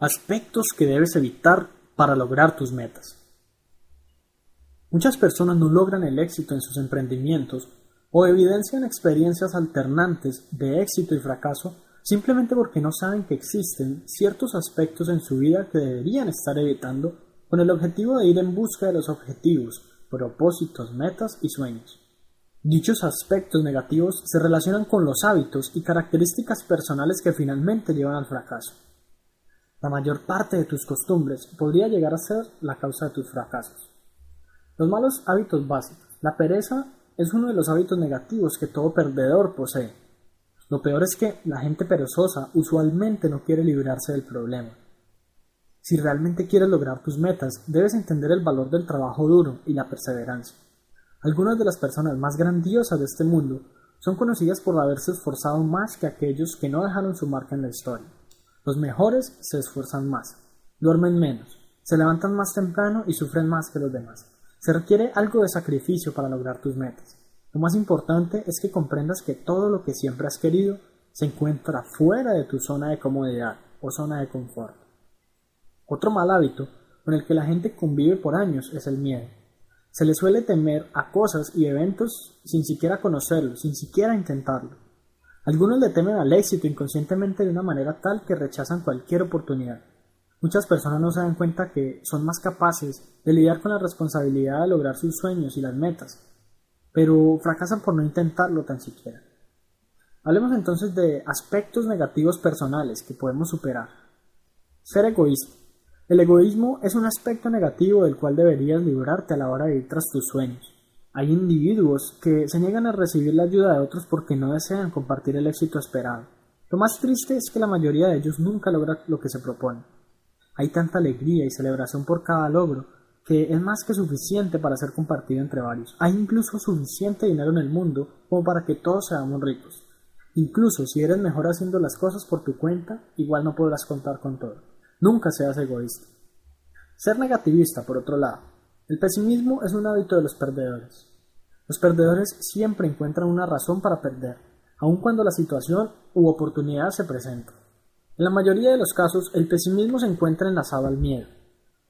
Aspectos que debes evitar para lograr tus metas. Muchas personas no logran el éxito en sus emprendimientos o evidencian experiencias alternantes de éxito y fracaso simplemente porque no saben que existen ciertos aspectos en su vida que deberían estar evitando con el objetivo de ir en busca de los objetivos, propósitos, metas y sueños. Dichos aspectos negativos se relacionan con los hábitos y características personales que finalmente llevan al fracaso. La mayor parte de tus costumbres podría llegar a ser la causa de tus fracasos. Los malos hábitos básicos. La pereza es uno de los hábitos negativos que todo perdedor posee. Lo peor es que la gente perezosa usualmente no quiere librarse del problema. Si realmente quieres lograr tus metas, debes entender el valor del trabajo duro y la perseverancia. Algunas de las personas más grandiosas de este mundo son conocidas por haberse esforzado más que aquellos que no dejaron su marca en la historia. Los mejores se esfuerzan más, duermen menos, se levantan más temprano y sufren más que los demás. Se requiere algo de sacrificio para lograr tus metas. Lo más importante es que comprendas que todo lo que siempre has querido se encuentra fuera de tu zona de comodidad o zona de confort. Otro mal hábito con el que la gente convive por años es el miedo. Se le suele temer a cosas y eventos sin siquiera conocerlos, sin siquiera intentarlo. Algunos le temen al éxito inconscientemente de una manera tal que rechazan cualquier oportunidad. Muchas personas no se dan cuenta que son más capaces de lidiar con la responsabilidad de lograr sus sueños y las metas, pero fracasan por no intentarlo tan siquiera. Hablemos entonces de aspectos negativos personales que podemos superar. Ser egoísta. El egoísmo es un aspecto negativo del cual deberías librarte a la hora de ir tras tus sueños. Hay individuos que se niegan a recibir la ayuda de otros porque no desean compartir el éxito esperado. Lo más triste es que la mayoría de ellos nunca logra lo que se propone. Hay tanta alegría y celebración por cada logro que es más que suficiente para ser compartido entre varios. Hay incluso suficiente dinero en el mundo como para que todos seamos ricos. Incluso si eres mejor haciendo las cosas por tu cuenta, igual no podrás contar con todo. Nunca seas egoísta. Ser negativista, por otro lado. El pesimismo es un hábito de los perdedores. Los perdedores siempre encuentran una razón para perder, aun cuando la situación u oportunidad se presenta. En la mayoría de los casos, el pesimismo se encuentra enlazado al miedo.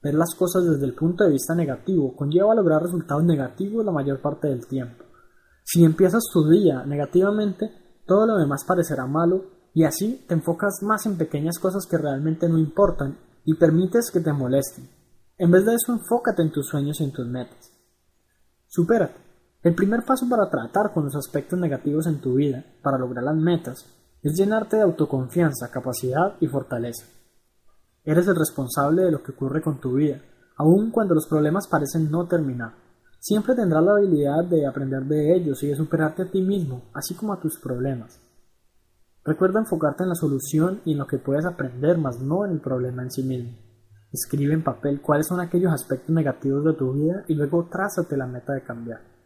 Ver las cosas desde el punto de vista negativo conlleva a lograr resultados negativos la mayor parte del tiempo. Si empiezas tu día negativamente, todo lo demás parecerá malo y así te enfocas más en pequeñas cosas que realmente no importan y permites que te molesten. En vez de eso, enfócate en tus sueños y en tus metas. Supérate. El primer paso para tratar con los aspectos negativos en tu vida, para lograr las metas, es llenarte de autoconfianza, capacidad y fortaleza. Eres el responsable de lo que ocurre con tu vida, aun cuando los problemas parecen no terminar. Siempre tendrás la habilidad de aprender de ellos y de superarte a ti mismo, así como a tus problemas. Recuerda enfocarte en la solución y en lo que puedes aprender, más no en el problema en sí mismo. Escribe en papel cuáles son aquellos aspectos negativos de tu vida y luego trázate la meta de cambiar.